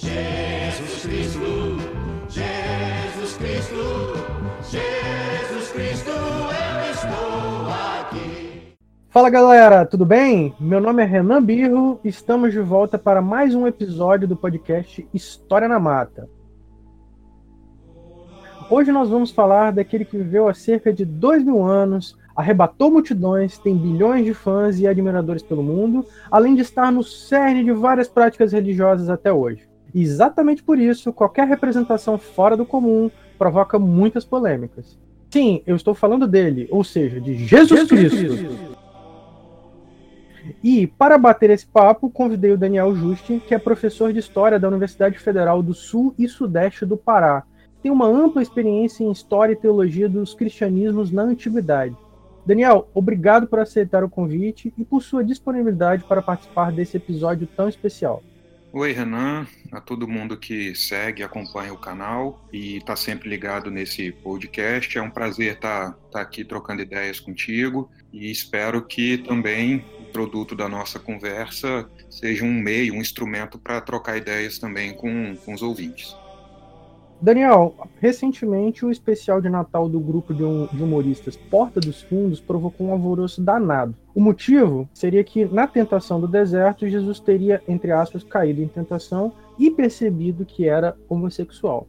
Jesus Cristo, Jesus Cristo, Jesus Cristo, eu estou aqui. Fala galera, tudo bem? Meu nome é Renan Birro, estamos de volta para mais um episódio do podcast História na Mata. Hoje nós vamos falar daquele que viveu há cerca de dois mil anos, arrebatou multidões, tem bilhões de fãs e admiradores pelo mundo, além de estar no cerne de várias práticas religiosas até hoje. Exatamente por isso, qualquer representação fora do comum provoca muitas polêmicas. Sim, eu estou falando dele, ou seja, de Jesus, Jesus Cristo. Cristo. E, para bater esse papo, convidei o Daniel Justin, que é professor de História da Universidade Federal do Sul e Sudeste do Pará. Tem uma ampla experiência em História e Teologia dos Cristianismos na Antiguidade. Daniel, obrigado por aceitar o convite e por sua disponibilidade para participar desse episódio tão especial. Oi, Renan, a todo mundo que segue acompanha o canal e está sempre ligado nesse podcast. É um prazer estar tá, tá aqui trocando ideias contigo e espero que também o produto da nossa conversa seja um meio, um instrumento para trocar ideias também com, com os ouvintes. Daniel, recentemente o especial de Natal do grupo de, um, humoristas Porta dos Fundos provocou um alvoroço danado. O motivo seria que, na tentação do deserto, Jesus teria, entre aspas, caído em tentação e percebido que era homossexual.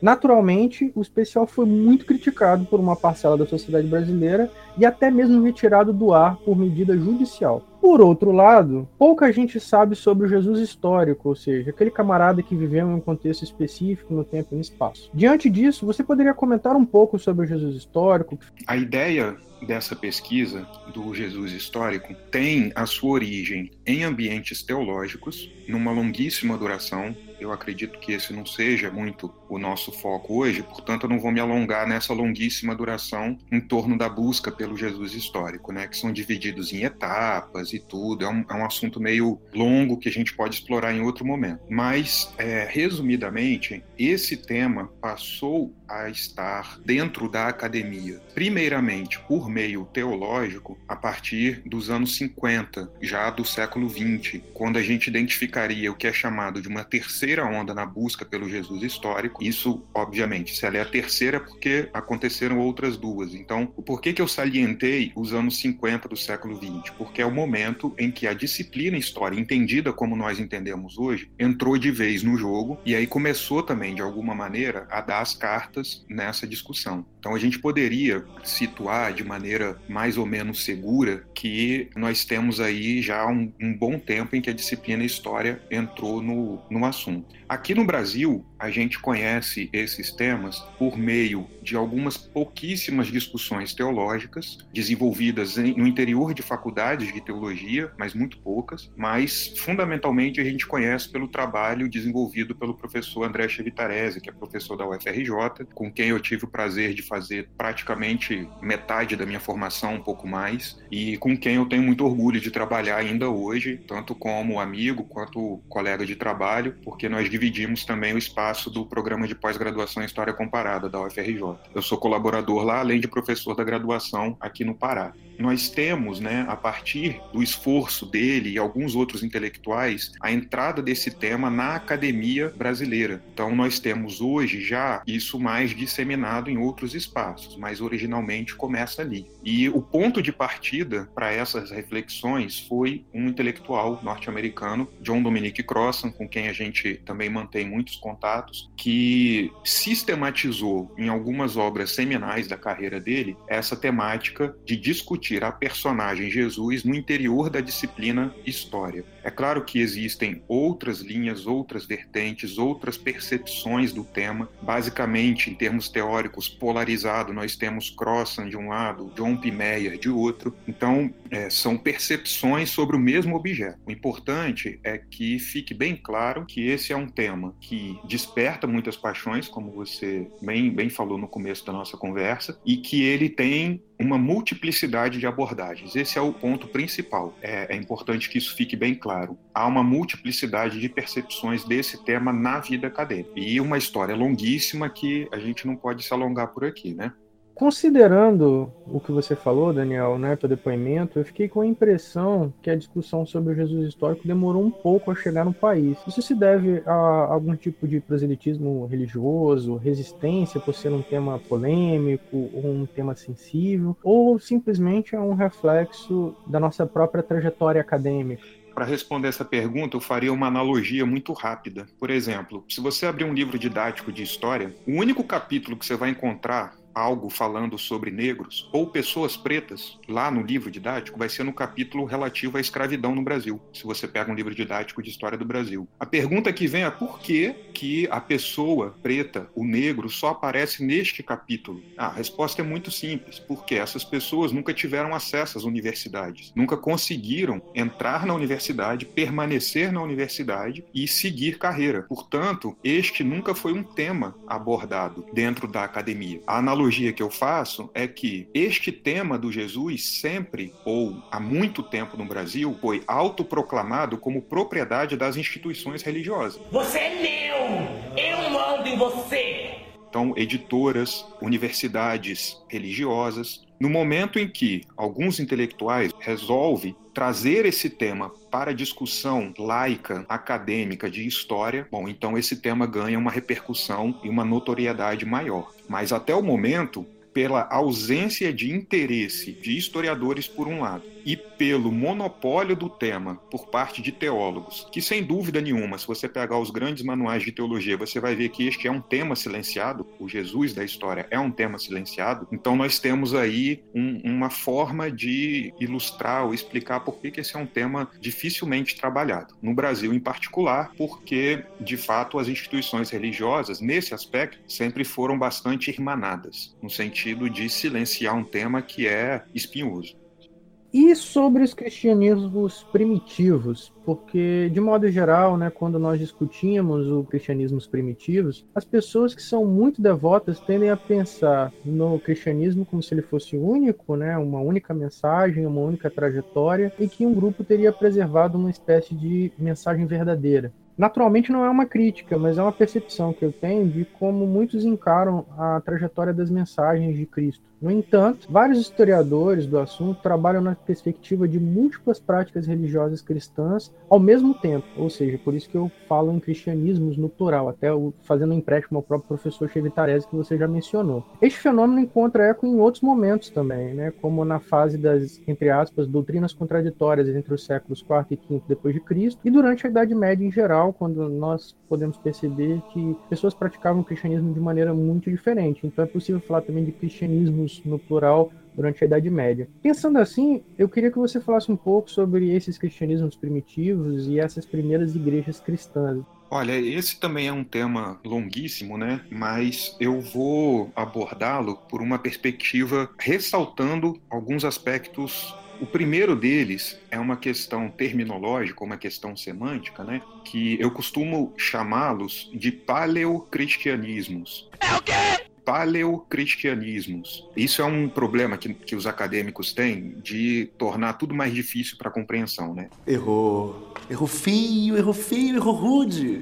Naturalmente, o especial foi muito criticado por uma parcela da sociedade brasileira e até mesmo retirado do ar por medida judicial. Por outro lado, pouca gente sabe sobre o Jesus histórico, ou seja, aquele camarada que viveu em um contexto específico no tempo e no espaço. Diante disso, você poderia comentar um pouco sobre o Jesus histórico? A ideia dessa pesquisa do Jesus histórico tem a sua origem em ambientes teológicos, numa longuíssima duração. Eu acredito que esse não seja muito o nosso foco hoje, portanto, eu não vou me alongar nessa longuíssima duração em torno da busca pelo Jesus histórico, né, que são divididos em etapas e tudo. É um, é um assunto meio longo que a gente pode explorar em outro momento. Mas, é, resumidamente, esse tema passou a estar dentro da academia, primeiramente por meio teológico, a partir dos anos 50, já do século 20, quando a gente identificaria o que é chamado de uma terceira onda na busca pelo Jesus histórico. Isso, obviamente, se ela é a terceira, porque aconteceram outras duas. Então, por que, que eu salientei os anos 50 do século 20? Porque é o momento em que a disciplina história, entendida como nós entendemos hoje, entrou de vez no jogo e aí começou também, de alguma maneira, a dar as cartas nessa discussão. Então a gente poderia situar de maneira mais ou menos segura que nós temos aí já um, um bom tempo em que a disciplina História entrou no, no assunto. Aqui no Brasil, a gente conhece esses temas por meio de algumas pouquíssimas discussões teológicas desenvolvidas no interior de faculdades de teologia, mas muito poucas, mas fundamentalmente a gente conhece pelo trabalho desenvolvido pelo professor André Chevitarese, que é professor da UFRJ, com quem eu tive o prazer de fazer praticamente metade da minha formação, um pouco mais, e com quem eu tenho muito orgulho de trabalhar ainda hoje, tanto como amigo quanto colega de trabalho, porque nós dividimos também o espaço do programa de pós-graduação em História Comparada da UFRJ. Eu sou colaborador lá, além de professor da graduação aqui no Pará. Nós temos, né, a partir do esforço dele e alguns outros intelectuais, a entrada desse tema na academia brasileira. Então, nós temos hoje já isso mais disseminado em outros espaços, mas originalmente começa ali. E o ponto de partida para essas reflexões foi um intelectual norte-americano, John Dominic Crossan, com quem a gente também mantém muitos contatos, que sistematizou em algumas obras seminais da carreira dele essa temática de discutir a personagem Jesus no interior da disciplina história. É claro que existem outras linhas, outras vertentes, outras percepções do tema. Basicamente, em termos teóricos, polarizado, nós temos Crossan de um lado, John P. Meyer de outro. Então, é, são percepções sobre o mesmo objeto. O importante é que fique bem claro que esse é um tema que desperta muitas paixões, como você bem, bem falou no começo da nossa conversa, e que ele tem uma multiplicidade de abordagens. Esse é o ponto principal. É, é, importante que isso fique bem claro. Há uma multiplicidade de percepções desse tema na vida acadêmica. E uma história longuíssima que a gente não pode se alongar por aqui, né? Considerando o que você falou, Daniel, né, teu depoimento, eu fiquei com a impressão que a discussão sobre o Jesus histórico demorou um pouco a chegar no país. Isso se deve a algum tipo de proselitismo religioso, resistência por ser um tema polêmico ou um tema sensível, ou simplesmente é um reflexo da nossa própria trajetória acadêmica? Para responder essa pergunta, eu faria uma analogia muito rápida. Por exemplo, se você abrir um livro didático de história, o único capítulo que você vai encontrar algo falando sobre negros ou pessoas pretas lá no livro didático vai ser no capítulo relativo à escravidão no Brasil, se você pega um livro didático de história do Brasil. A pergunta que vem é por que, que a pessoa preta, o negro, só aparece neste capítulo? Ah, a resposta é muito simples, porque essas pessoas nunca tiveram acesso às universidades, nunca conseguiram entrar na universidade, permanecer na universidade e seguir carreira. Portanto, este nunca foi um tema abordado dentro da academia. A analogia analogia que eu faço é que este tema do Jesus sempre, ou há muito tempo no Brasil, foi autoproclamado como propriedade das instituições religiosas. Você é meu! Eu mando em você! Então, editoras, universidades religiosas, no momento em que alguns intelectuais resolvem trazer esse tema para discussão laica, acadêmica de história, bom, então esse tema ganha uma repercussão e uma notoriedade maior. Mas até o momento, pela ausência de interesse de historiadores, por um lado, e pelo monopólio do tema por parte de teólogos, que sem dúvida nenhuma, se você pegar os grandes manuais de teologia, você vai ver que este é um tema silenciado, o Jesus da história é um tema silenciado, então nós temos aí um, uma forma de ilustrar ou explicar por que, que esse é um tema dificilmente trabalhado. No Brasil, em particular, porque, de fato, as instituições religiosas, nesse aspecto, sempre foram bastante irmanadas, no sentido de silenciar um tema que é espinhoso. E sobre os cristianismos primitivos, porque de modo geral, né, quando nós discutimos os cristianismos primitivos, as pessoas que são muito devotas tendem a pensar no cristianismo como se ele fosse único, né, uma única mensagem, uma única trajetória, e que um grupo teria preservado uma espécie de mensagem verdadeira. Naturalmente não é uma crítica, mas é uma percepção que eu tenho de como muitos encaram a trajetória das mensagens de Cristo. No entanto, vários historiadores do assunto trabalham na perspectiva de múltiplas práticas religiosas cristãs ao mesmo tempo, ou seja, por isso que eu falo em cristianismos no plural, até fazendo um empréstimo ao próprio professor Chevitarese que você já mencionou. Este fenômeno encontra eco em outros momentos também, né, como na fase das, entre aspas, doutrinas contraditórias entre os séculos IV e V depois de Cristo e durante a Idade Média em geral, quando nós podemos perceber que pessoas praticavam o cristianismo de maneira muito diferente. Então é possível falar também de no plural durante a Idade Média. Pensando assim, eu queria que você falasse um pouco sobre esses cristianismos primitivos e essas primeiras igrejas cristãs. Olha, esse também é um tema longuíssimo, né? Mas eu vou abordá-lo por uma perspectiva ressaltando alguns aspectos o primeiro deles é uma questão terminológica, uma questão semântica, né? Que eu costumo chamá-los de paleocristianismos. É o quê? Paleocristianismos. Isso é um problema que, que os acadêmicos têm de tornar tudo mais difícil para a compreensão, né? Errou. Errou feio, errou feio, errou rude.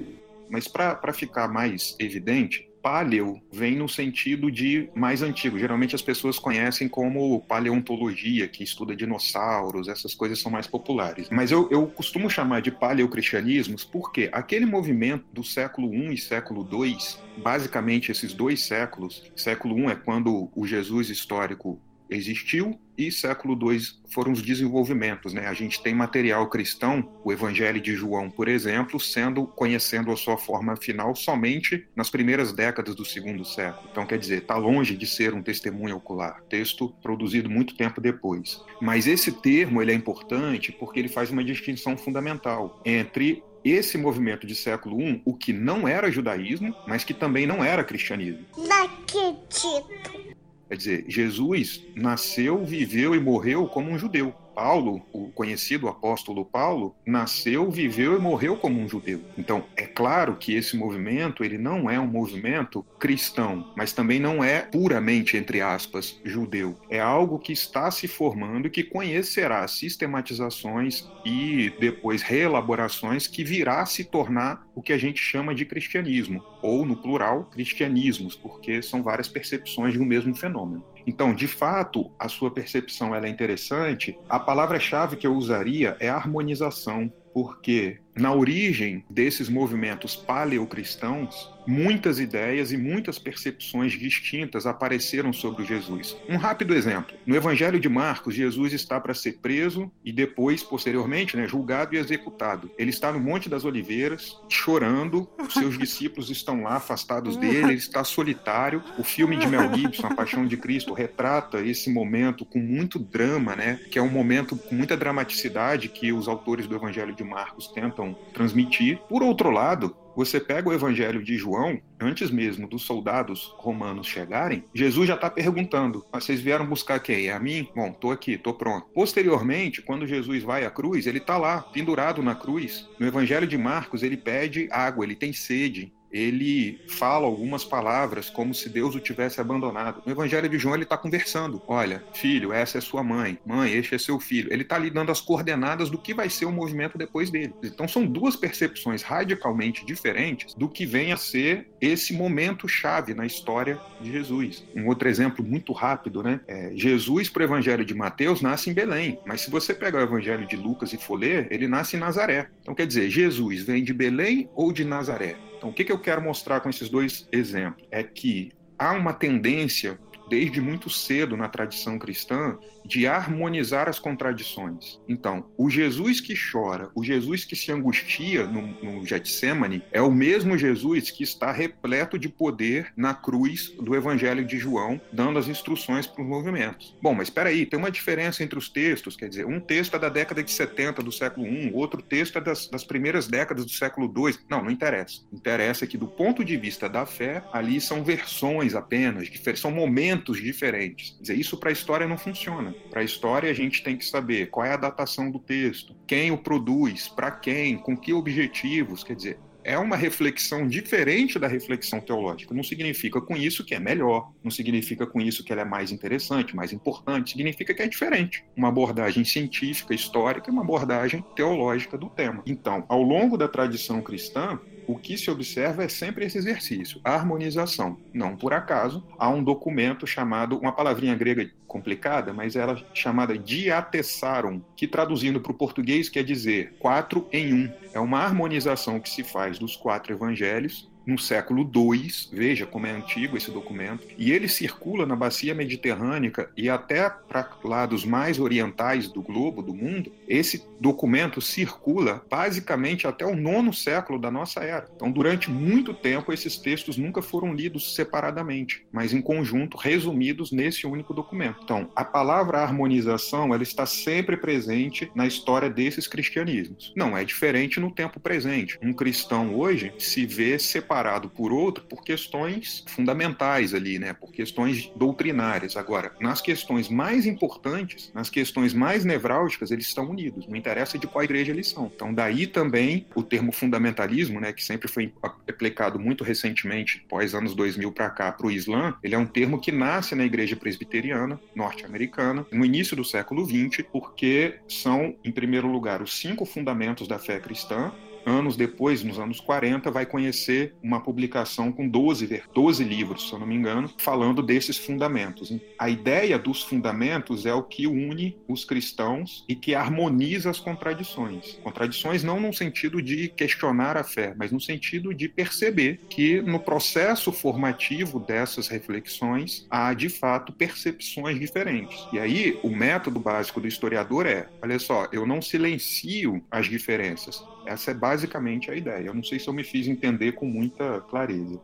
Mas para ficar mais evidente, paleo vem no sentido de mais antigo. Geralmente as pessoas conhecem como paleontologia, que estuda dinossauros, essas coisas são mais populares. Mas eu, eu costumo chamar de paleocristianismos porque aquele movimento do século I e século II, basicamente esses dois séculos, século I é quando o Jesus histórico existiu e século II foram os desenvolvimentos, né? A gente tem material cristão, o Evangelho de João, por exemplo, sendo conhecendo a sua forma final somente nas primeiras décadas do segundo século. Então, quer dizer, está longe de ser um testemunho ocular, texto produzido muito tempo depois. Mas esse termo ele é importante porque ele faz uma distinção fundamental entre esse movimento de século I, o que não era judaísmo, mas que também não era cristianismo. Daquele tipo. Quer dizer, Jesus nasceu, viveu e morreu como um judeu. Paulo, o conhecido apóstolo Paulo, nasceu, viveu e morreu como um judeu. Então, é claro que esse movimento, ele não é um movimento cristão, mas também não é puramente, entre aspas, judeu. É algo que está se formando e que conhecerá sistematizações e depois reelaborações que virá se tornar o que a gente chama de cristianismo, ou no plural, cristianismos, porque são várias percepções de um mesmo fenômeno. Então, de fato, a sua percepção é interessante. A palavra-chave que eu usaria é harmonização, porque na origem desses movimentos paleocristãos, muitas ideias e muitas percepções distintas apareceram sobre Jesus. Um rápido exemplo: no Evangelho de Marcos, Jesus está para ser preso e depois, posteriormente, né, julgado e executado. Ele está no Monte das Oliveiras, chorando, os seus discípulos estão lá afastados dele, ele está solitário. O filme de Mel Gibson, A Paixão de Cristo, retrata esse momento com muito drama, né, que é um momento com muita dramaticidade que os autores do Evangelho de Marcos tentam transmitir. Por outro lado, você pega o Evangelho de João, antes mesmo dos soldados romanos chegarem, Jesus já está perguntando: ah, vocês vieram buscar quem? É a mim? Bom, tô aqui, tô pronto. Posteriormente, quando Jesus vai à cruz, ele está lá, pendurado na cruz. No Evangelho de Marcos, ele pede água, ele tem sede ele fala algumas palavras como se Deus o tivesse abandonado. No Evangelho de João, ele está conversando. Olha, filho, essa é sua mãe. Mãe, este é seu filho. Ele está lhe dando as coordenadas do que vai ser o movimento depois dele. Então, são duas percepções radicalmente diferentes do que vem a ser esse momento chave na história de Jesus. Um outro exemplo muito rápido, né? É, Jesus, para o Evangelho de Mateus, nasce em Belém. Mas se você pegar o Evangelho de Lucas e for ler, ele nasce em Nazaré. Então, quer dizer, Jesus vem de Belém ou de Nazaré? Então, o que, que eu quero mostrar com esses dois exemplos? É que há uma tendência desde muito cedo na tradição cristã de harmonizar as contradições. Então, o Jesus que chora, o Jesus que se angustia no, no Getsemane, é o mesmo Jesus que está repleto de poder na cruz do Evangelho de João, dando as instruções para os movimentos. Bom, mas espera aí, tem uma diferença entre os textos, quer dizer, um texto é da década de 70 do século I, outro texto é das, das primeiras décadas do século II. Não, não interessa. Interessa que, do ponto de vista da fé, ali são versões apenas, são momentos diferentes. Quer dizer, isso para a história não funciona. Para a história, a gente tem que saber qual é a datação do texto, quem o produz, para quem, com que objetivos. Quer dizer, é uma reflexão diferente da reflexão teológica. Não significa com isso que é melhor, não significa com isso que ela é mais interessante, mais importante, significa que é diferente. Uma abordagem científica, histórica e uma abordagem teológica do tema. Então, ao longo da tradição cristã, o que se observa é sempre esse exercício, a harmonização. Não por acaso, há um documento chamado, uma palavrinha grega complicada, mas ela é chamada diatessarum, que traduzindo para o português quer dizer quatro em um. É uma harmonização que se faz dos quatro evangelhos no século II, veja como é antigo esse documento, e ele circula na bacia mediterrânea e até para lados mais orientais do globo, do mundo. Esse documento circula basicamente até o nono século da nossa era. Então, durante muito tempo, esses textos nunca foram lidos separadamente, mas em conjunto, resumidos nesse único documento. Então, a palavra harmonização ela está sempre presente na história desses cristianismos. Não é diferente no tempo presente. Um cristão hoje se vê separado separado por outro por questões fundamentais ali, né? Por questões doutrinárias. Agora, nas questões mais importantes, nas questões mais nevrálgicas, eles estão unidos. Não interessa de qual igreja eles são. Então, daí também o termo fundamentalismo, né? Que sempre foi aplicado muito recentemente, pós anos 2000 para cá, para o Islã, ele é um termo que nasce na igreja presbiteriana norte-americana no início do século XX, porque são, em primeiro lugar, os cinco fundamentos da fé cristã, anos depois, nos anos 40, vai conhecer uma publicação com 12, 12 livros, se eu não me engano, falando desses fundamentos. A ideia dos fundamentos é o que une os cristãos e que harmoniza as contradições. Contradições não no sentido de questionar a fé, mas no sentido de perceber que no processo formativo dessas reflexões há, de fato, percepções diferentes. E aí, o método básico do historiador é: olha só, eu não silencio as diferenças, essa é basicamente a ideia. Eu não sei se eu me fiz entender com muita clareza.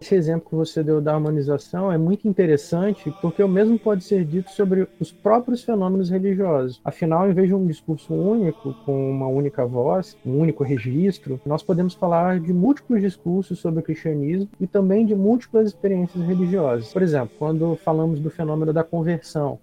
Esse exemplo que você deu da harmonização é muito interessante porque o mesmo pode ser dito sobre os próprios fenômenos religiosos. Afinal, em vez de um discurso único, com uma única voz, um único registro, nós podemos falar de múltiplos discursos sobre o cristianismo e também de múltiplas experiências religiosas. Por exemplo, quando falamos do fenômeno da conversão.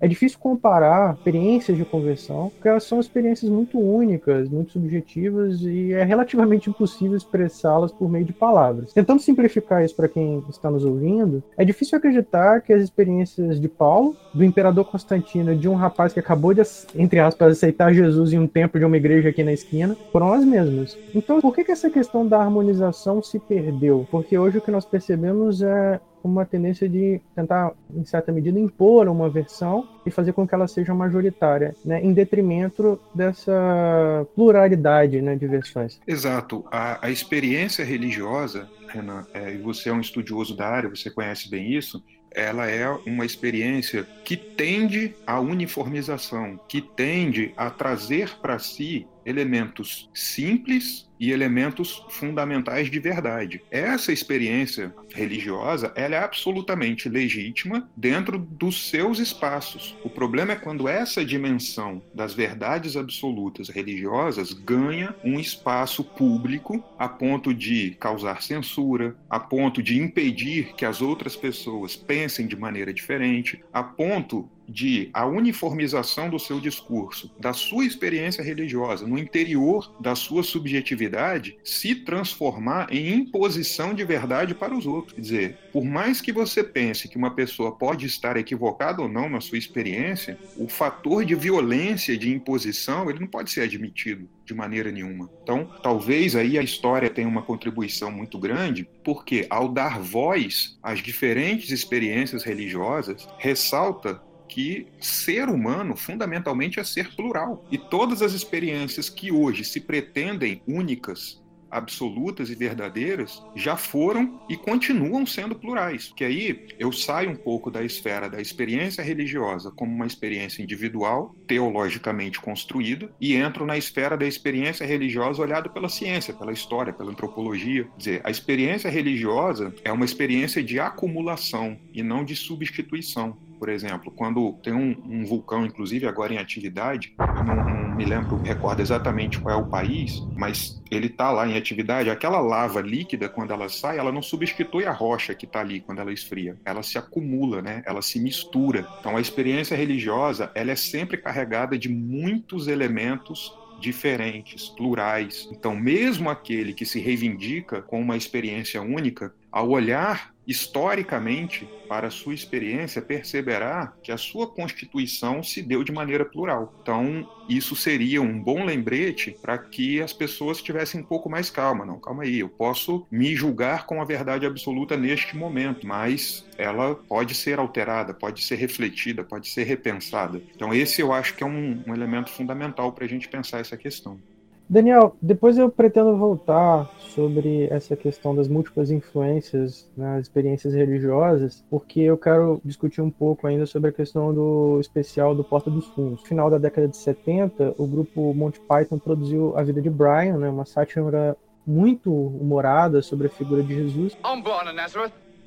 É difícil comparar experiências de conversão, porque elas são experiências muito únicas, muito subjetivas e é relativamente impossível expressá-las por meio de palavras. Tentando simplificar isso para quem está nos ouvindo, é difícil acreditar que as experiências de Paulo, do imperador Constantino, de um rapaz que acabou de, entre aspas, aceitar Jesus em um templo de uma igreja aqui na esquina, foram as mesmas. Então, por que, que essa questão da harmonização se perdeu? Porque hoje o que nós percebemos é uma tendência de tentar, em certa medida, impor uma versão e fazer com que ela seja majoritária, né, em detrimento dessa pluralidade né, de versões. Exato. A, a experiência religiosa, Renan, é, e você é um estudioso da área, você conhece bem isso, ela é uma experiência que tende à uniformização, que tende a trazer para si elementos simples e elementos fundamentais de verdade. Essa experiência religiosa, ela é absolutamente legítima dentro dos seus espaços. O problema é quando essa dimensão das verdades absolutas religiosas ganha um espaço público a ponto de causar censura, a ponto de impedir que as outras pessoas pensem de maneira diferente, a ponto de a uniformização do seu discurso, da sua experiência religiosa, no interior da sua subjetividade, se transformar em imposição de verdade para os outros. Quer dizer, por mais que você pense que uma pessoa pode estar equivocada ou não na sua experiência, o fator de violência, de imposição, ele não pode ser admitido de maneira nenhuma. Então, talvez aí a história tenha uma contribuição muito grande, porque ao dar voz às diferentes experiências religiosas, ressalta que ser humano fundamentalmente é ser plural. E todas as experiências que hoje se pretendem únicas absolutas e verdadeiras já foram e continuam sendo plurais. Que aí eu saio um pouco da esfera da experiência religiosa como uma experiência individual, teologicamente construída, e entro na esfera da experiência religiosa olhada pela ciência, pela história, pela antropologia. Quer dizer, a experiência religiosa é uma experiência de acumulação e não de substituição por exemplo, quando tem um, um, vulcão, inclusive agora em atividade, eu não, não, me lembro, recordo exatamente qual é o país, mas ele está lá em atividade, aquela lava líquida, quando ela sai, ela não substitui a rocha que está ali quando ela esfria, ela se acumula, né? ela se mistura. Então a experiência religiosa, ela é sempre carregada de muitos elementos diferentes, plurais. Então, mesmo aquele que se reivindica com uma experiência única, ao olhar historicamente para sua experiência, perceberá que a sua constituição se deu de maneira plural. Então, isso seria um bom lembrete para que as pessoas tivessem um pouco mais calma. Não, calma aí, eu posso me julgar com a verdade absoluta neste momento, mas ela pode ser alterada, pode ser refletida, pode ser repensada. Então, esse eu acho que é um, um elemento fundamental para a gente pensar essa questão. Daniel, depois eu pretendo voltar sobre essa questão das múltiplas influências nas experiências religiosas, porque eu quero discutir um pouco ainda sobre a questão do especial do Porta dos Fundos. No final da década de 70, o grupo Monty Python produziu A Vida de Brian, né, uma sátira muito humorada sobre a figura de Jesus.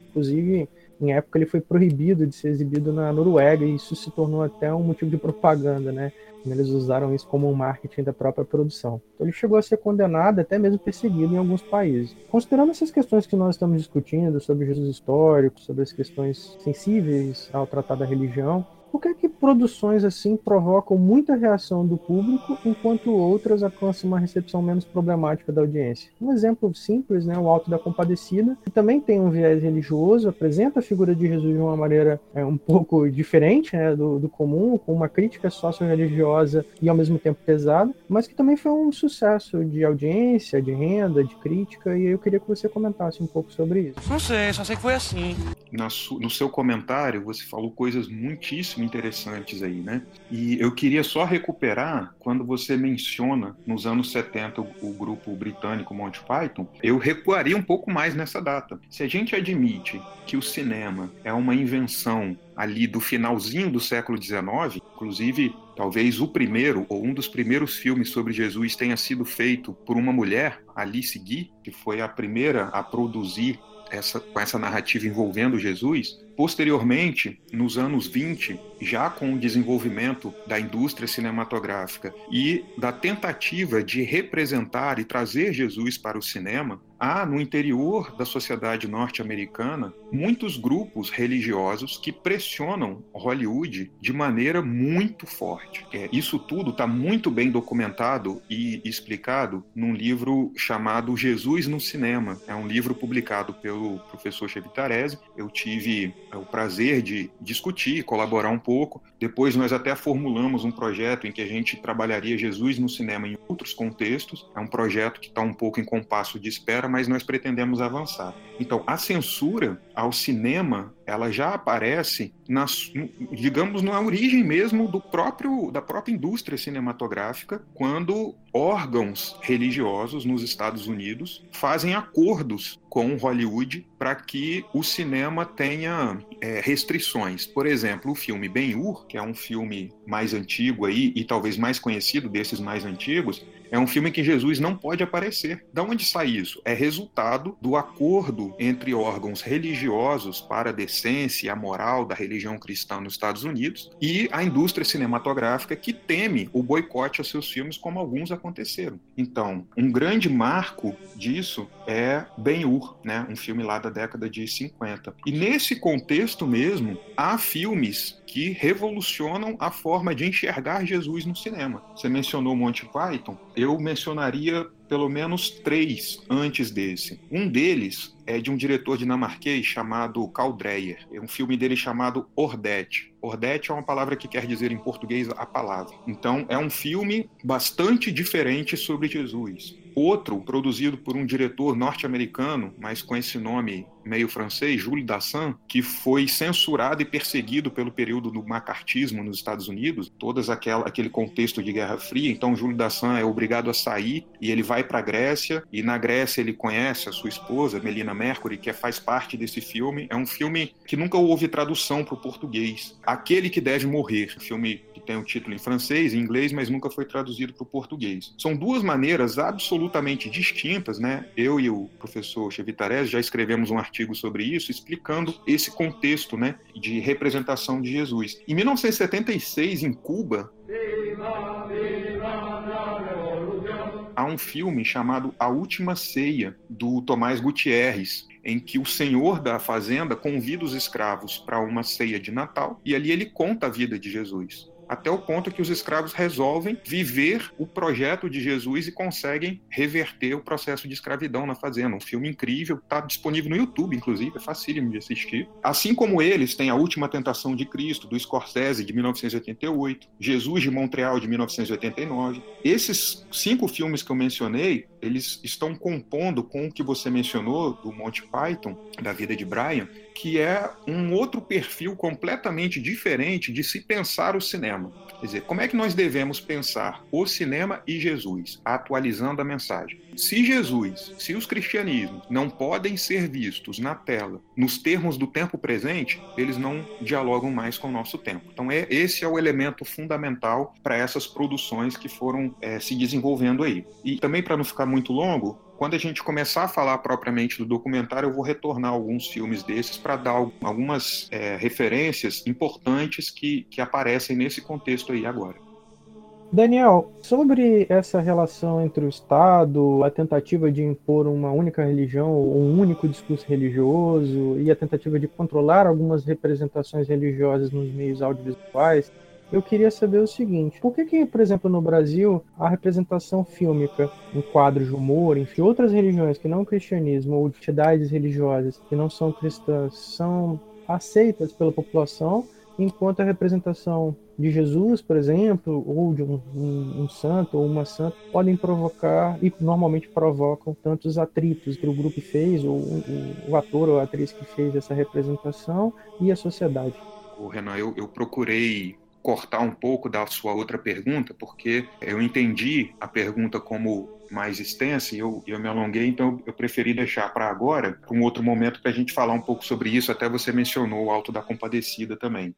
Inclusive, em época ele foi proibido de ser exibido na Noruega e isso se tornou até um motivo de propaganda, né? Eles usaram isso como um marketing da própria produção. Então ele chegou a ser condenado, até mesmo perseguido em alguns países. Considerando essas questões que nós estamos discutindo sobre Jesus histórico, sobre as questões sensíveis ao tratar da religião, por que, que produções assim provocam muita reação do público, enquanto outras alcançam uma recepção menos problemática da audiência? Um exemplo simples, né, o Alto da Compadecida, que também tem um viés religioso, apresenta a figura de Jesus de uma maneira é, um pouco diferente né, do, do comum, com uma crítica socio-religiosa e ao mesmo tempo pesada, mas que também foi um sucesso de audiência, de renda, de crítica, e eu queria que você comentasse um pouco sobre isso. Não sei, só sei que foi assim. no seu comentário, você falou coisas muitíssimo interessantes aí, né? E eu queria só recuperar quando você menciona nos anos 70 o grupo britânico Monty Python, eu recuaria um pouco mais nessa data. Se a gente admite que o cinema é uma invenção ali do finalzinho do século XIX, inclusive talvez o primeiro ou um dos primeiros filmes sobre Jesus tenha sido feito por uma mulher, Alice Guy, que foi a primeira a produzir essa, com essa narrativa envolvendo Jesus, Posteriormente, nos anos 20, já com o desenvolvimento da indústria cinematográfica e da tentativa de representar e trazer Jesus para o cinema, há no interior da sociedade norte-americana muitos grupos religiosos que pressionam Hollywood de maneira muito forte. É, isso tudo está muito bem documentado e explicado num livro chamado Jesus no Cinema. É um livro publicado pelo professor Chevitarese. Eu tive é, o prazer de discutir, colaborar um pouco. Depois nós até formulamos um projeto em que a gente trabalharia Jesus no cinema em outros contextos. É um projeto que está um pouco em compasso de espera, mas nós pretendemos avançar. Então, a censura ao cinema, ela já aparece, nas, digamos, na origem mesmo do próprio da própria indústria cinematográfica, quando órgãos religiosos nos Estados Unidos fazem acordos com Hollywood para que o cinema tenha é, restrições. Por exemplo, o filme Ben-Hur, que é um filme mais antigo aí e talvez mais conhecido desses mais antigos, é um filme que Jesus não pode aparecer. Da onde sai isso? É resultado do acordo entre órgãos religiosos para a decência e a moral da religião cristã nos Estados Unidos e a indústria cinematográfica que teme o boicote aos seus filmes, como alguns aconteceram. Então, um grande marco disso é Ben-Hur, né? um filme lá da década de 50. E nesse contexto mesmo, há filmes que revolucionam a forma de enxergar Jesus no cinema. Você mencionou Monty Python, eu mencionaria pelo menos três antes desse. Um deles é de um diretor dinamarquês chamado Karl Dreyer. É um filme dele chamado Ordete. Ordete é uma palavra que quer dizer em português a palavra. Então, é um filme bastante diferente sobre Jesus. Outro, produzido por um diretor norte-americano, mas com esse nome meio francês, Jules Dassin, que foi censurado e perseguido pelo período do macartismo nos Estados Unidos, todas aquela aquele contexto de Guerra Fria. Então, Jules Dassin é obrigado a sair e ele vai para a Grécia e na Grécia ele conhece a sua esposa, Melina Mercury, que faz parte desse filme. É um filme que nunca houve tradução para o português. Aquele que deve morrer, filme tem o título em francês, em inglês, mas nunca foi traduzido para o português. São duas maneiras absolutamente distintas, né? Eu e o professor Chevitarese já escrevemos um artigo sobre isso, explicando esse contexto, né, de representação de Jesus. Em 1976, em Cuba, há um filme chamado A Última Ceia, do Tomás Gutierrez, em que o senhor da fazenda convida os escravos para uma ceia de Natal e ali ele conta a vida de Jesus até o ponto que os escravos resolvem viver o projeto de Jesus e conseguem reverter o processo de escravidão na fazenda. Um filme incrível, está disponível no YouTube, inclusive, é facílimo de assistir. Assim como eles, tem A Última Tentação de Cristo, do Scorsese, de 1988, Jesus de Montreal, de 1989. Esses cinco filmes que eu mencionei, eles estão compondo com o que você mencionou do Monty Python, da vida de Brian, que é um outro perfil completamente diferente de se pensar o cinema. Quer dizer, como é que nós devemos pensar o cinema e Jesus, atualizando a mensagem? Se Jesus, se os cristianismos não podem ser vistos na tela nos termos do tempo presente, eles não dialogam mais com o nosso tempo. Então, é, esse é o elemento fundamental para essas produções que foram é, se desenvolvendo aí. E também, para não ficar muito longo, quando a gente começar a falar propriamente do documentário, eu vou retornar alguns filmes desses para dar algumas é, referências importantes que, que aparecem nesse contexto aí agora. Daniel, sobre essa relação entre o Estado, a tentativa de impor uma única religião, um único discurso religioso e a tentativa de controlar algumas representações religiosas nos meios audiovisuais, eu queria saber o seguinte: por que, que, por exemplo, no Brasil, a representação fílmica em quadros de humor, em outras religiões que não o cristianismo ou entidades religiosas que não são cristãs são aceitas pela população, enquanto a representação de Jesus, por exemplo, ou de um, um, um, santo ou uma santa, podem provocar e normalmente provocam tantos atritos que o grupo fez, ou o, o ator ou a atriz que fez essa representação e a sociedade. Renan, eu, eu procurei cortar um pouco da sua outra pergunta, porque eu entendi a pergunta como mais extensa e eu, eu me alonguei, então eu preferi deixar para agora, para um outro momento, para a gente falar um pouco sobre isso. Até você mencionou o Alto da Compadecida também.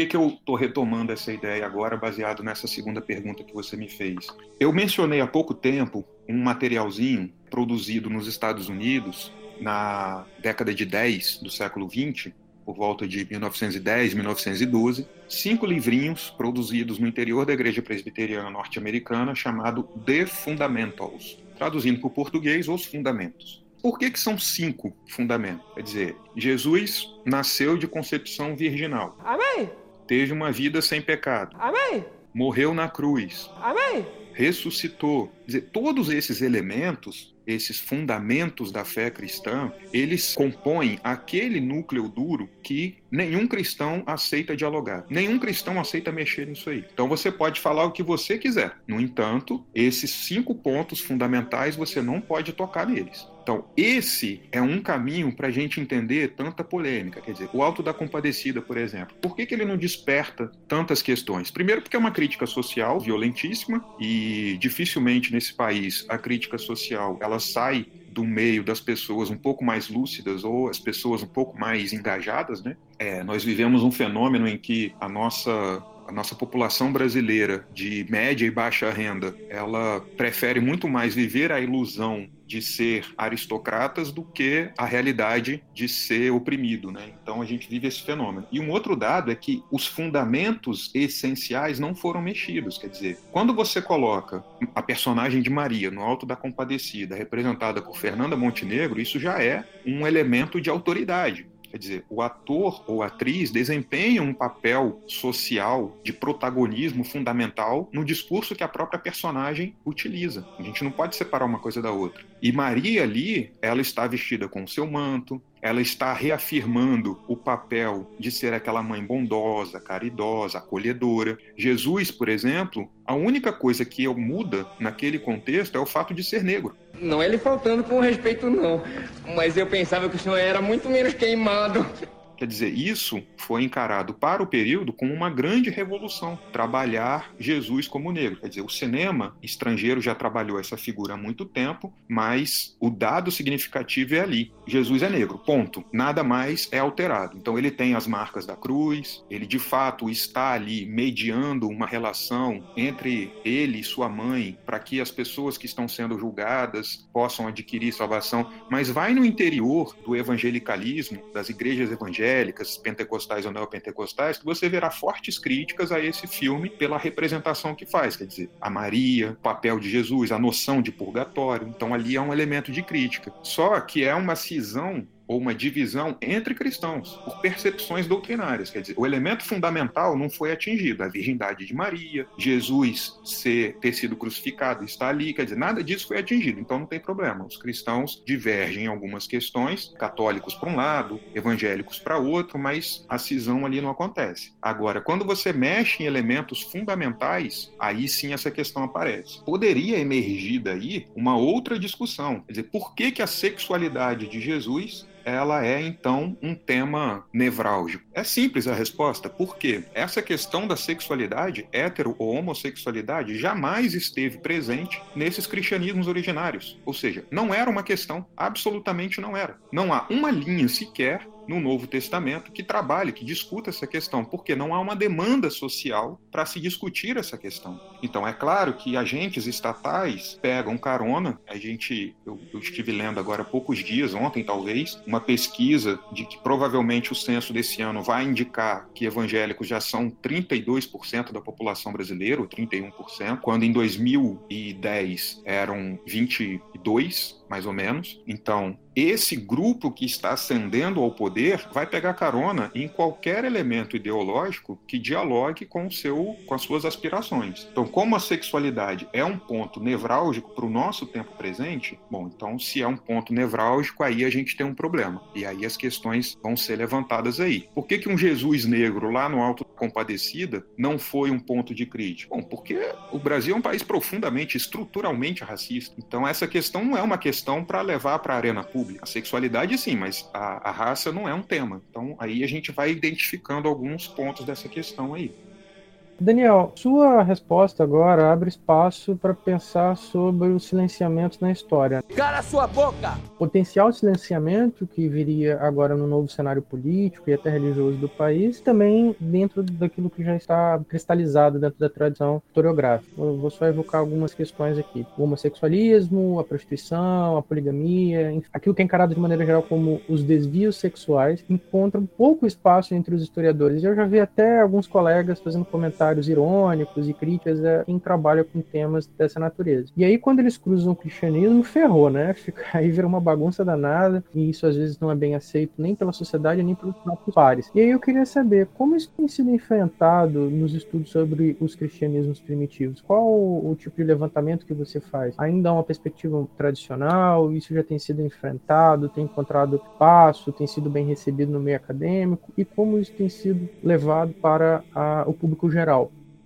Que, que eu estou retomando essa ideia agora, baseado nessa segunda pergunta que você me fez? Eu mencionei há pouco tempo um materialzinho produzido nos Estados Unidos na década de 10 do século 20, por volta de 1910, 1912, cinco livrinhos produzidos no interior da Igreja Presbiteriana Norte-Americana chamado The Fundamentals, traduzindo para o português, os fundamentos. Por que, que são cinco fundamentos? Quer dizer, Jesus nasceu de concepção virginal. Amém. Teve uma vida sem pecado. Amém. Morreu na cruz. Amém. Ressuscitou. Quer dizer, todos esses elementos esses fundamentos da fé cristã, eles compõem aquele núcleo duro que nenhum cristão aceita dialogar. Nenhum cristão aceita mexer nisso aí. Então você pode falar o que você quiser. No entanto, esses cinco pontos fundamentais você não pode tocar neles. Então, esse é um caminho para a gente entender tanta polêmica. Quer dizer, o Alto da Compadecida, por exemplo, por que, que ele não desperta tantas questões? Primeiro, porque é uma crítica social violentíssima e dificilmente nesse país a crítica social ela sai do meio das pessoas um pouco mais lúcidas ou as pessoas um pouco mais engajadas, né? É, nós vivemos um fenômeno em que a nossa a nossa população brasileira de média e baixa renda, ela prefere muito mais viver a ilusão de ser aristocratas do que a realidade de ser oprimido, né? Então a gente vive esse fenômeno. E um outro dado é que os fundamentos essenciais não foram mexidos, quer dizer, quando você coloca a personagem de Maria no Alto da Compadecida, representada por Fernanda Montenegro, isso já é um elemento de autoridade. Quer dizer, o ator ou atriz desempenha um papel social de protagonismo fundamental no discurso que a própria personagem utiliza. A gente não pode separar uma coisa da outra. E Maria ali, ela está vestida com o seu manto, ela está reafirmando o papel de ser aquela mãe bondosa, caridosa, acolhedora. Jesus, por exemplo, a única coisa que muda naquele contexto é o fato de ser negro. Não é lhe faltando com respeito, não. Mas eu pensava que o senhor era muito menos queimado. Quer dizer, isso foi encarado para o período como uma grande revolução, trabalhar Jesus como negro. Quer dizer, o cinema estrangeiro já trabalhou essa figura há muito tempo, mas o dado significativo é ali. Jesus é negro, ponto. Nada mais é alterado. Então ele tem as marcas da cruz, ele de fato está ali mediando uma relação entre ele e sua mãe para que as pessoas que estão sendo julgadas possam adquirir salvação, mas vai no interior do evangelicalismo, das igrejas evangélicas, pentecostais ou neopentecostais, que você verá fortes críticas a esse filme pela representação que faz, quer dizer, a Maria, o papel de Jesus, a noção de purgatório. Então ali é um elemento de crítica. Só que é uma cisão visão ou uma divisão entre cristãos por percepções doutrinárias. Quer dizer, o elemento fundamental não foi atingido, a virgindade de Maria, Jesus ser, ter sido crucificado, está ali, quer dizer, nada disso foi atingido, então não tem problema. Os cristãos divergem em algumas questões, católicos para um lado, evangélicos para outro, mas a cisão ali não acontece. Agora, quando você mexe em elementos fundamentais, aí sim essa questão aparece. Poderia emergir daí uma outra discussão, quer dizer, por que, que a sexualidade de Jesus ela é então um tema nevrálgico? É simples a resposta, porque essa questão da sexualidade, hétero ou homossexualidade, jamais esteve presente nesses cristianismos originários. Ou seja, não era uma questão, absolutamente não era. Não há uma linha sequer no Novo Testamento que trabalhe, que discuta essa questão, porque não há uma demanda social para se discutir essa questão. Então, é claro que agentes estatais pegam carona. A gente, eu, eu estive lendo agora há poucos dias, ontem talvez, uma pesquisa de que provavelmente o censo desse ano vai indicar que evangélicos já são 32% da população brasileira, ou 31%, quando em 2010 eram 22, mais ou menos. Então, esse grupo que está ascendendo ao poder vai pegar carona em qualquer elemento ideológico que dialogue com o seu com as suas aspirações. Então, como a sexualidade é um ponto nevrálgico para o nosso tempo presente, bom, então se é um ponto nevrálgico, aí a gente tem um problema. E aí as questões vão ser levantadas aí. Por que, que um Jesus negro lá no Alto Compadecida não foi um ponto de crítica? Bom, porque o Brasil é um país profundamente, estruturalmente racista. Então essa questão não é uma questão para levar para a arena pública pública. A sexualidade, sim, mas a, a raça não é um tema. Então, aí a gente vai identificando alguns pontos dessa questão aí. Daniel, sua resposta agora abre espaço para pensar sobre os silenciamentos na história. Cala sua boca! Potencial silenciamento que viria agora no novo cenário político e até religioso do país, também dentro daquilo que já está cristalizado dentro da tradição historiográfica. Eu vou só evocar algumas questões aqui. O homossexualismo, a prostituição, a poligamia, aquilo que é encarado de maneira geral como os desvios sexuais, encontram pouco espaço entre os historiadores. Eu já vi até alguns colegas fazendo comentários irônicos e críticas a quem trabalha com temas dessa natureza. E aí, quando eles cruzam o cristianismo, ferrou, né? Fica, aí vira uma bagunça danada, e isso às vezes não é bem aceito nem pela sociedade, nem pelos próprios pares. E aí eu queria saber como isso tem sido enfrentado nos estudos sobre os cristianismos primitivos. Qual o, tipo de levantamento que você faz? Ainda há uma perspectiva tradicional? Isso já tem sido enfrentado? Tem encontrado espaço? Tem sido bem recebido no meio acadêmico? E como isso tem sido levado para a, o público geral?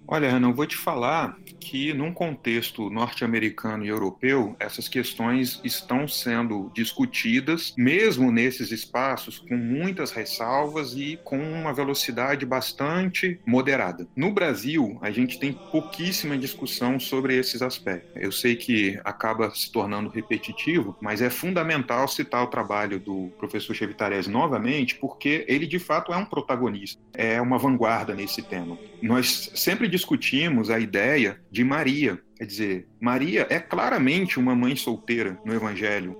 Olha, Ana, eu vou te falar que, num contexto norte-americano e europeu, essas questões estão sendo discutidas, mesmo nesses espaços, com muitas ressalvas e com uma velocidade bastante moderada. No Brasil, a gente tem pouquíssima discussão sobre esses aspectos. Eu sei que acaba se tornando repetitivo, mas é fundamental citar o trabalho do professor Chevitarese novamente, porque ele, de fato, é um protagonista, é uma vanguarda nesse tema. Nós sempre discutimos a ideia de Maria. Quer dizer, Maria é claramente uma mãe solteira no Evangelho.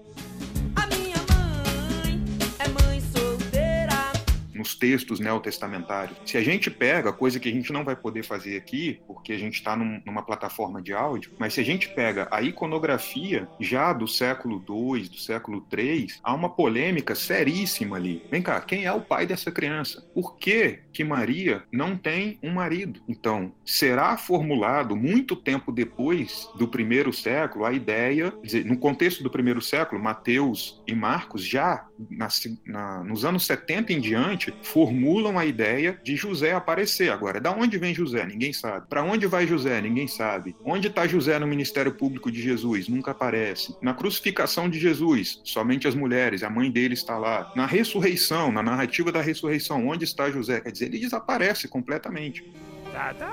Nos textos neotestamentários. Se a gente pega, coisa que a gente não vai poder fazer aqui, porque a gente está num, numa plataforma de áudio, mas se a gente pega a iconografia já do século II, do século III, há uma polêmica seríssima ali. Vem cá, quem é o pai dessa criança? Por que, que Maria não tem um marido? Então, será formulado muito tempo depois do primeiro século a ideia, dizer, no contexto do primeiro século, Mateus e Marcos já na, na, nos anos 70 em diante, formulam a ideia de José aparecer. Agora, da onde vem José? Ninguém sabe. Para onde vai José? Ninguém sabe. Onde está José no ministério público de Jesus? Nunca aparece. Na crucificação de Jesus, somente as mulheres, a mãe dele está lá. Na ressurreição, na narrativa da ressurreição, onde está José? Quer dizer, ele desaparece completamente. Tada!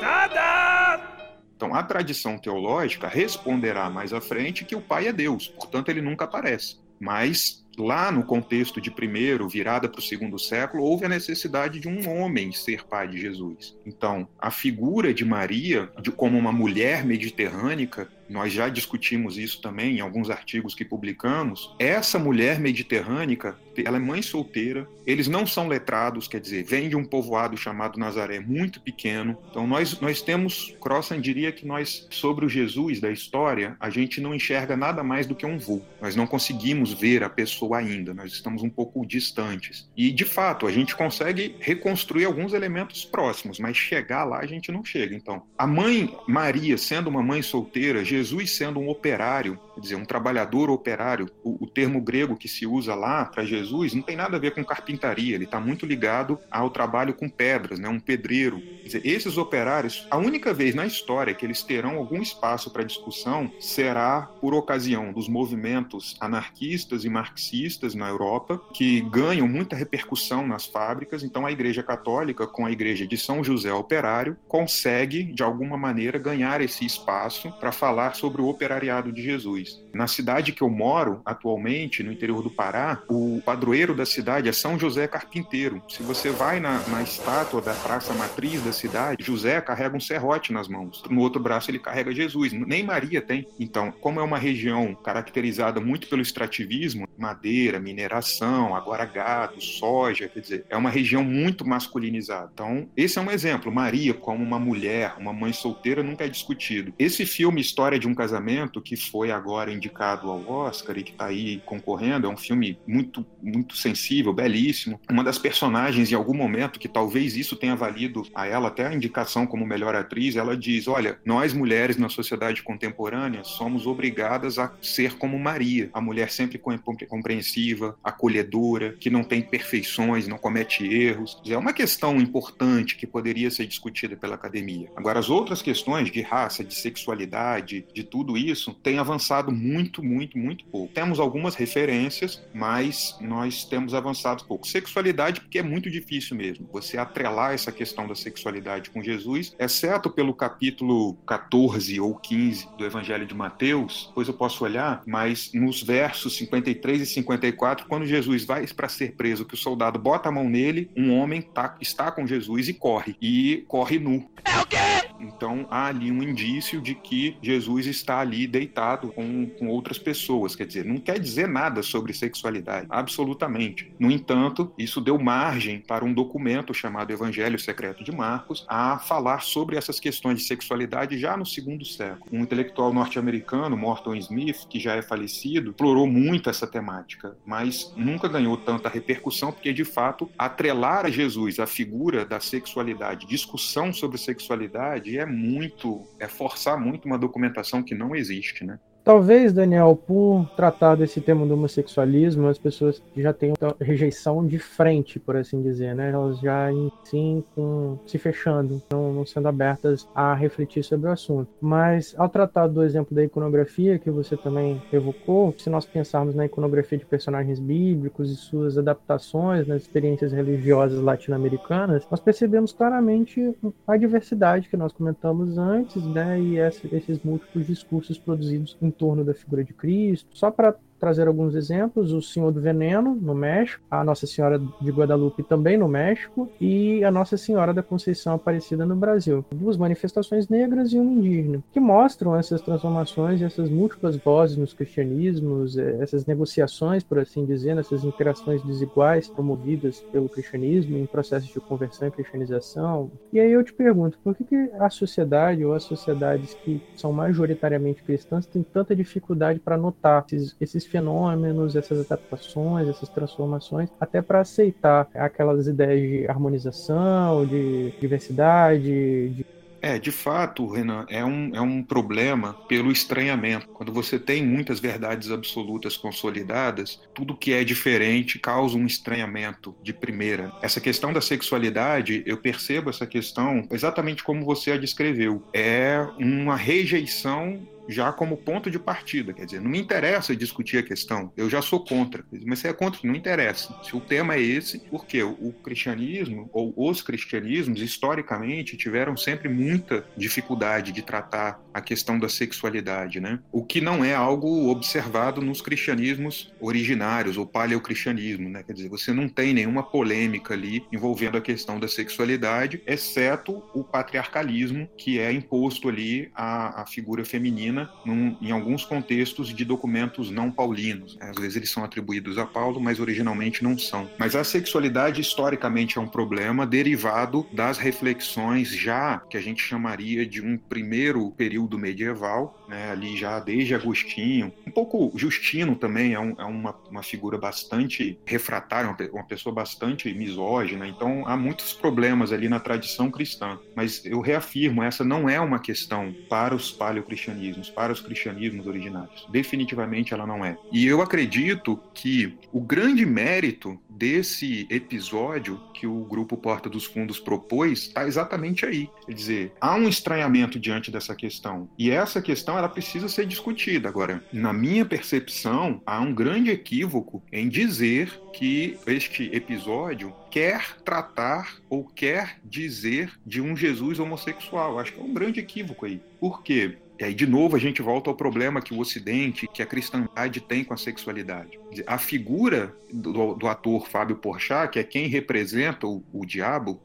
Tada! Então, a tradição teológica responderá mais à frente que o Pai é Deus, portanto, ele nunca aparece. Mas lá no contexto de primeiro, virada para o segundo século, houve a necessidade de um homem ser pai de Jesus. Então, a figura de Maria, de, como uma mulher mediterrânica, nós já discutimos isso também em alguns artigos que publicamos. Essa mulher mediterrânica, ela é mãe solteira, eles não são letrados, quer dizer, vem de um povoado chamado Nazaré, muito pequeno. Então nós, nós temos, Crossan diria que nós, sobre o Jesus da história, a gente não enxerga nada mais do que um voo. Nós não conseguimos ver a pessoa ainda, nós estamos um pouco distantes. E, de fato, a gente consegue reconstruir alguns elementos próximos, mas chegar lá a gente não chega. Então, a mãe Maria, sendo uma mãe solteira, Jesus sendo um operário, quer dizer, um trabalhador operário, o, o termo grego que se usa lá para Jesus não tem nada a ver com carpintaria, ele está muito ligado ao trabalho com pedras, né, um pedreiro. Quer dizer, esses operários, a única vez na história que eles terão algum espaço para discussão será por ocasião dos movimentos anarquistas e marxistas na Europa, que ganham muita repercussão nas fábricas. Então, a Igreja Católica, com a Igreja de São José Operário, consegue, de alguma maneira, ganhar esse espaço para falar sobre o operariado de Jesus. Na cidade que eu moro atualmente, no interior do Pará, o padroeiro da cidade é São José Carpinteiro. Se você vai na, na estátua da praça matriz da cidade, José carrega um serrote nas mãos. No outro braço ele carrega Jesus. Nem Maria tem. Então, como é uma região caracterizada muito pelo extrativismo, madeira, mineração, agora gado, soja, quer dizer, é uma região muito masculinizada. Então, esse é um exemplo. Maria, como uma mulher, uma mãe solteira, nunca é discutido. Esse filme História de um Casamento, que foi agora indicado ao Oscar e que está aí concorrendo, é um filme muito, muito sensível, belíssimo. Uma das personagens, em algum momento, que talvez isso tenha valido a ela até a indicação como melhor atriz, ela diz: Olha, nós mulheres na sociedade contemporânea somos obrigadas a ser como Maria, a mulher sempre compreensiva, acolhedora, que não tem perfeições, não comete erros. É uma questão importante que poderia ser discutida pela academia. Agora, as outras questões de raça, de sexualidade, de, tudo isso tem avançado muito, muito, muito pouco. Temos algumas referências, mas nós temos avançado pouco. Sexualidade, porque é muito difícil mesmo. Você atrelar essa questão da sexualidade com Jesus, exceto pelo capítulo 14 ou 15 do Evangelho de Mateus, depois eu posso olhar, mas nos versos 53 e 54, quando Jesus vai para ser preso, que o soldado bota a mão nele, um homem tá, está com Jesus e corre. E corre nu. É o quê? Então há ali um indício de que Jesus está ali deitado com, com outras pessoas. Quer dizer, não quer dizer nada sobre sexualidade, absolutamente. No entanto, isso deu margem para um documento chamado Evangelho Secreto de Marcos a falar sobre essas questões de sexualidade já no segundo século. Um intelectual norte-americano, Morton Smith, que já é falecido, explorou muito essa temática, mas nunca ganhou tanta repercussão porque, de fato, atrelar a Jesus a figura da sexualidade, discussão sobre sexualidade é muito, é forçar muito uma documentação que não existe, né? Talvez, Daniel, por tratar desse tema do homossexualismo, as pessoas já têm rejeição de frente, por assim dizer, né? Elas já sim com, se fechando, não, não sendo abertas a refletir sobre o assunto. Mas ao tratar do exemplo da iconografia que você também evocou, se nós pensarmos na iconografia de personagens bíblicos e suas adaptações nas experiências religiosas latino-americanas, nós percebemos claramente a diversidade que nós comentamos antes, né? E esses múltiplos discursos produzidos em torno da figura de Cristo. Só para trazer alguns exemplos: o Senhor do Veneno, no México, a Nossa Senhora de Guadalupe, também no México, e a Nossa Senhora da Conceição Aparecida no Brasil. Duas manifestações negras e uma indígena, que mostram essas transformações, essas múltiplas vozes nos cristianismos, eh, essas negociações, por assim dizer, essas interações desiguais promovidas pelo cristianismo em processos de conversão e cristianização. E aí eu te pergunto, por que, que a sociedade ou as sociedades que são majoritariamente cristãs têm tanta dificuldade para notar esses, esses fenômenos, essas adaptações, essas transformações, até para aceitar aquelas ideias de harmonização, de diversidade, de é, de fato, Renan, é um, é um problema pelo estranhamento. Quando você tem muitas verdades absolutas consolidadas, tudo que é diferente causa um estranhamento de primeira. Essa questão da sexualidade, eu percebo essa questão exatamente como você a descreveu. É uma rejeição já como ponto de partida. Quer dizer, não me interessa discutir a questão, eu já sou contra. Mas se é contra, não interessa. Se o tema é esse, porque o cristianismo, ou os cristianismos, historicamente, tiveram sempre muita dificuldade de tratar a questão da sexualidade, né? O que não é algo observado nos cristianismos originários, ou paleocristianismo, né? Quer dizer, você não tem nenhuma polêmica ali envolvendo a questão da sexualidade, exceto o patriarcalismo que é imposto ali à, à figura feminina Paulina num, em alguns contextos de documentos não paulinos. Às vezes eles são atribuídos a Paulo, mas originalmente não são. Mas a sexualidade historicamente é um problema derivado das reflexões já que a gente chamaria de um primeiro período medieval, né, ali já desde Agostinho. Um pouco Justino também é, um, é uma, uma, figura bastante refratária, uma, uma pessoa bastante misógina. Então há muitos problemas ali na tradição cristã. Mas eu reafirmo, essa não é uma questão para os paleocristianismos para os cristianismos originários. Definitivamente ela não é. E eu acredito que o grande mérito desse episódio que o grupo Porta dos Fundos propôs está exatamente aí. Quer dizer, há um estranhamento diante dessa questão. E essa questão ela precisa ser discutida. Agora, na minha percepção, há um grande equívoco em dizer que este episódio quer tratar ou quer dizer de um Jesus homossexual. Acho que é um grande equívoco aí. Por quê? E aí, de novo, a gente volta ao problema que o Ocidente, que a cristandade tem com a sexualidade. A figura do, do ator Fábio Porchat, que é quem representa o, o diabo.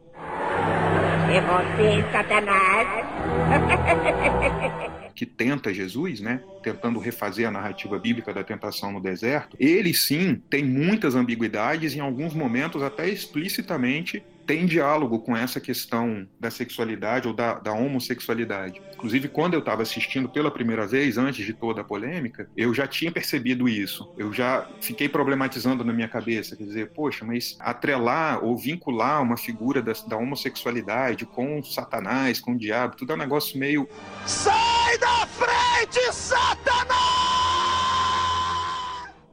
É você, Satanás! que tenta Jesus, né? Tentando refazer a narrativa bíblica da tentação no deserto, ele sim tem muitas ambiguidades, em alguns momentos até explicitamente tem diálogo com essa questão da sexualidade ou da, da homossexualidade. Inclusive, quando eu estava assistindo pela primeira vez, antes de toda a polêmica, eu já tinha percebido isso. Eu já fiquei problematizando na minha cabeça, quer dizer, poxa, mas atrelar ou vincular uma figura da, da homossexualidade com Satanás, com o diabo, tudo é um negócio meio. Sai da frente, Satanás!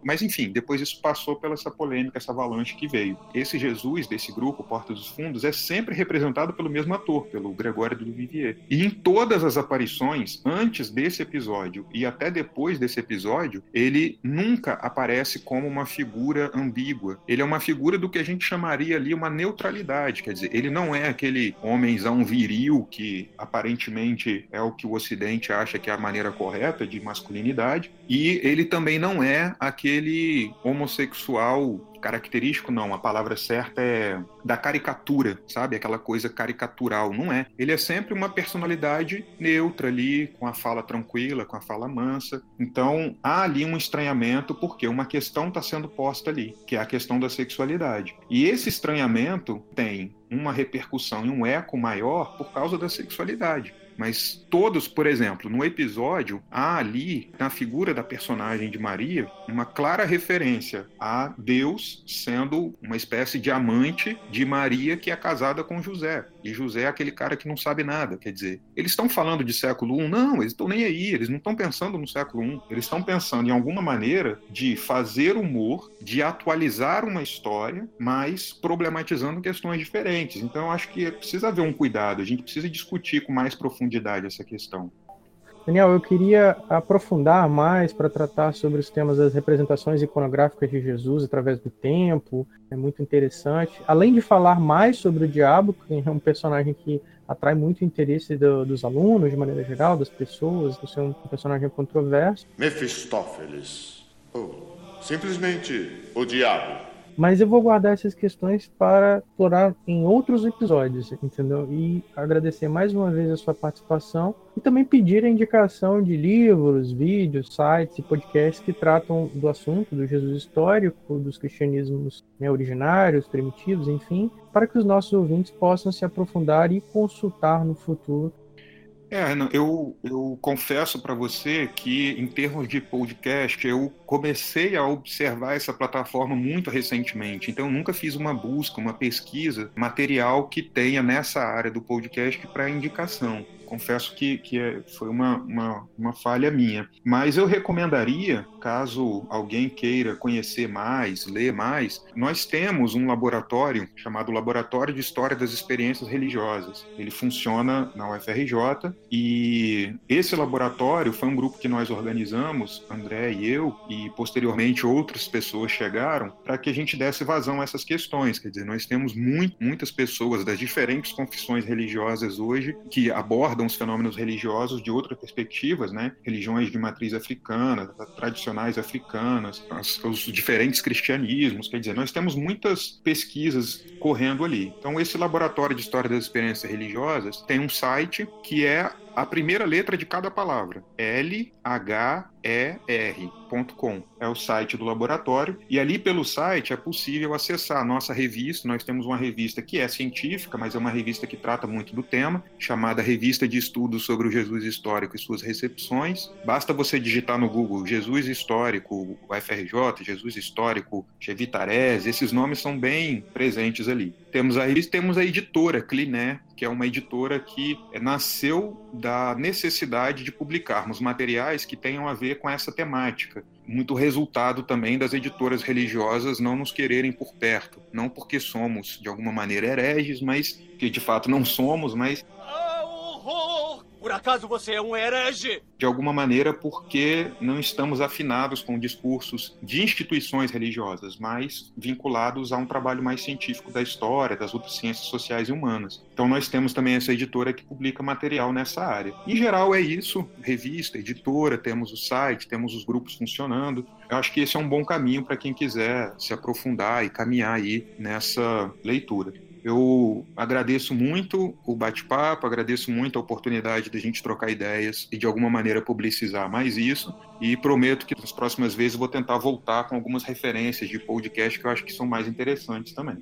Mas enfim, depois isso passou pela essa polêmica, essa avalanche que veio. Esse Jesus desse grupo, Porta dos Fundos, é sempre representado pelo mesmo ator, pelo Gregório do Vivier. E em todas as aparições, antes desse episódio e até depois desse episódio, ele nunca aparece como uma figura ambígua. Ele é uma figura do que a gente chamaria ali uma neutralidade, quer dizer, ele não é aquele homenzão viril que aparentemente é o que o Ocidente acha que é a maneira correta de masculinidade, e ele também não é aquele homossexual característico não, a palavra certa é da caricatura, sabe? Aquela coisa caricatural, não é. Ele é sempre uma personalidade neutra ali, com a fala tranquila, com a fala mansa. Então, há ali um estranhamento porque uma questão está sendo posta ali, que é a questão da sexualidade. E esse estranhamento tem uma repercussão e um eco maior por causa da sexualidade. Mas todos, por exemplo, no episódio, há ali, na figura da personagem de Maria, uma clara referência a Deus sendo uma espécie de amante de Maria que é casada com José. E José é aquele cara que não sabe nada. Quer dizer, eles estão falando de século I? Não, eles estão nem aí. Eles não estão pensando no século I. Eles estão pensando em alguma maneira de fazer humor, de atualizar uma história, mas problematizando questões diferentes. Então, eu acho que precisa haver um cuidado. A gente precisa discutir com mais profundidade essa questão. Daniel, eu queria aprofundar mais para tratar sobre os temas das representações iconográficas de Jesus através do tempo. É muito interessante. Além de falar mais sobre o diabo, que é um personagem que atrai muito interesse do, dos alunos, de maneira geral, das pessoas, por ser um personagem controverso. Mefistófeles. Ou simplesmente o diabo. Mas eu vou guardar essas questões para explorar em outros episódios, entendeu? E agradecer mais uma vez a sua participação e também pedir a indicação de livros, vídeos, sites e podcasts que tratam do assunto do Jesus histórico, dos cristianismos né, originários, primitivos, enfim, para que os nossos ouvintes possam se aprofundar e consultar no futuro é, eu, eu confesso para você que, em termos de podcast, eu comecei a observar essa plataforma muito recentemente. Então, nunca fiz uma busca, uma pesquisa material que tenha nessa área do podcast para indicação confesso que, que é, foi uma, uma, uma, falha minha. Mas eu recomendaria, caso alguém queira conhecer mais, ler mais, nós temos um laboratório chamado Laboratório de História das Experiências Religiosas. Ele funciona na UFRJ e esse laboratório foi um grupo que nós organizamos, André e eu, e posteriormente outras pessoas chegaram, para que a gente desse vazão a essas questões. Quer dizer, nós temos muito, muitas pessoas das diferentes confissões religiosas hoje que abordam os fenômenos religiosos de outras perspectivas, né? Religiões de matriz africana, tradicionais africanas, os diferentes cristianismos. Quer dizer, nós temos muitas pesquisas correndo ali. Então, esse laboratório de história das experiências religiosas tem um site que é a primeira letra de cada palavra. L, H, E, R. Com. É o site do laboratório e ali pelo site é possível acessar a nossa revista. Nós temos uma revista que é científica, mas é uma revista que trata muito do tema, chamada Revista de Estudos sobre o Jesus Histórico e suas recepções. Basta você digitar no Google Jesus Histórico, UFRJ, Jesus Histórico, Chevitarese, esses nomes são bem presentes ali. Temos a revista, temos a editora Cliné, que é uma editora que nasceu da necessidade de publicarmos materiais que tenham a ver com essa temática. Muito resultado também das editoras religiosas não nos quererem por perto. Não porque somos, de alguma maneira, hereges, mas que de fato não somos, mas. horror! Por acaso você é um herege? De alguma maneira, porque não estamos afinados com discursos de instituições religiosas, mas vinculados a um trabalho mais científico da história, das outras ciências sociais e humanas. Então, nós temos também essa editora que publica material nessa área. Em geral, é isso: revista, editora, temos o site, temos os grupos funcionando. Eu acho que esse é um bom caminho para quem quiser se aprofundar e caminhar aí nessa leitura. Eu agradeço muito o bate-papo, agradeço muito a oportunidade de a gente trocar ideias e de alguma maneira publicizar mais isso. E prometo que nas próximas vezes eu vou tentar voltar com algumas referências de podcast que eu acho que são mais interessantes também.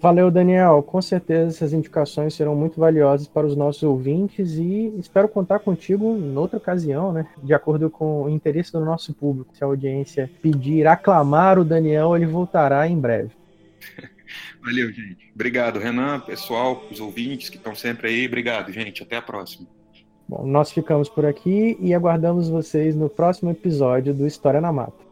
Valeu, Daniel. Com certeza essas indicações serão muito valiosas para os nossos ouvintes e espero contar contigo em outra ocasião, né? De acordo com o interesse do nosso público. Se a audiência pedir, aclamar o Daniel, ele voltará em breve. Valeu, gente. Obrigado, Renan, pessoal, os ouvintes que estão sempre aí. Obrigado, gente. Até a próxima. Bom, nós ficamos por aqui e aguardamos vocês no próximo episódio do História na Mata.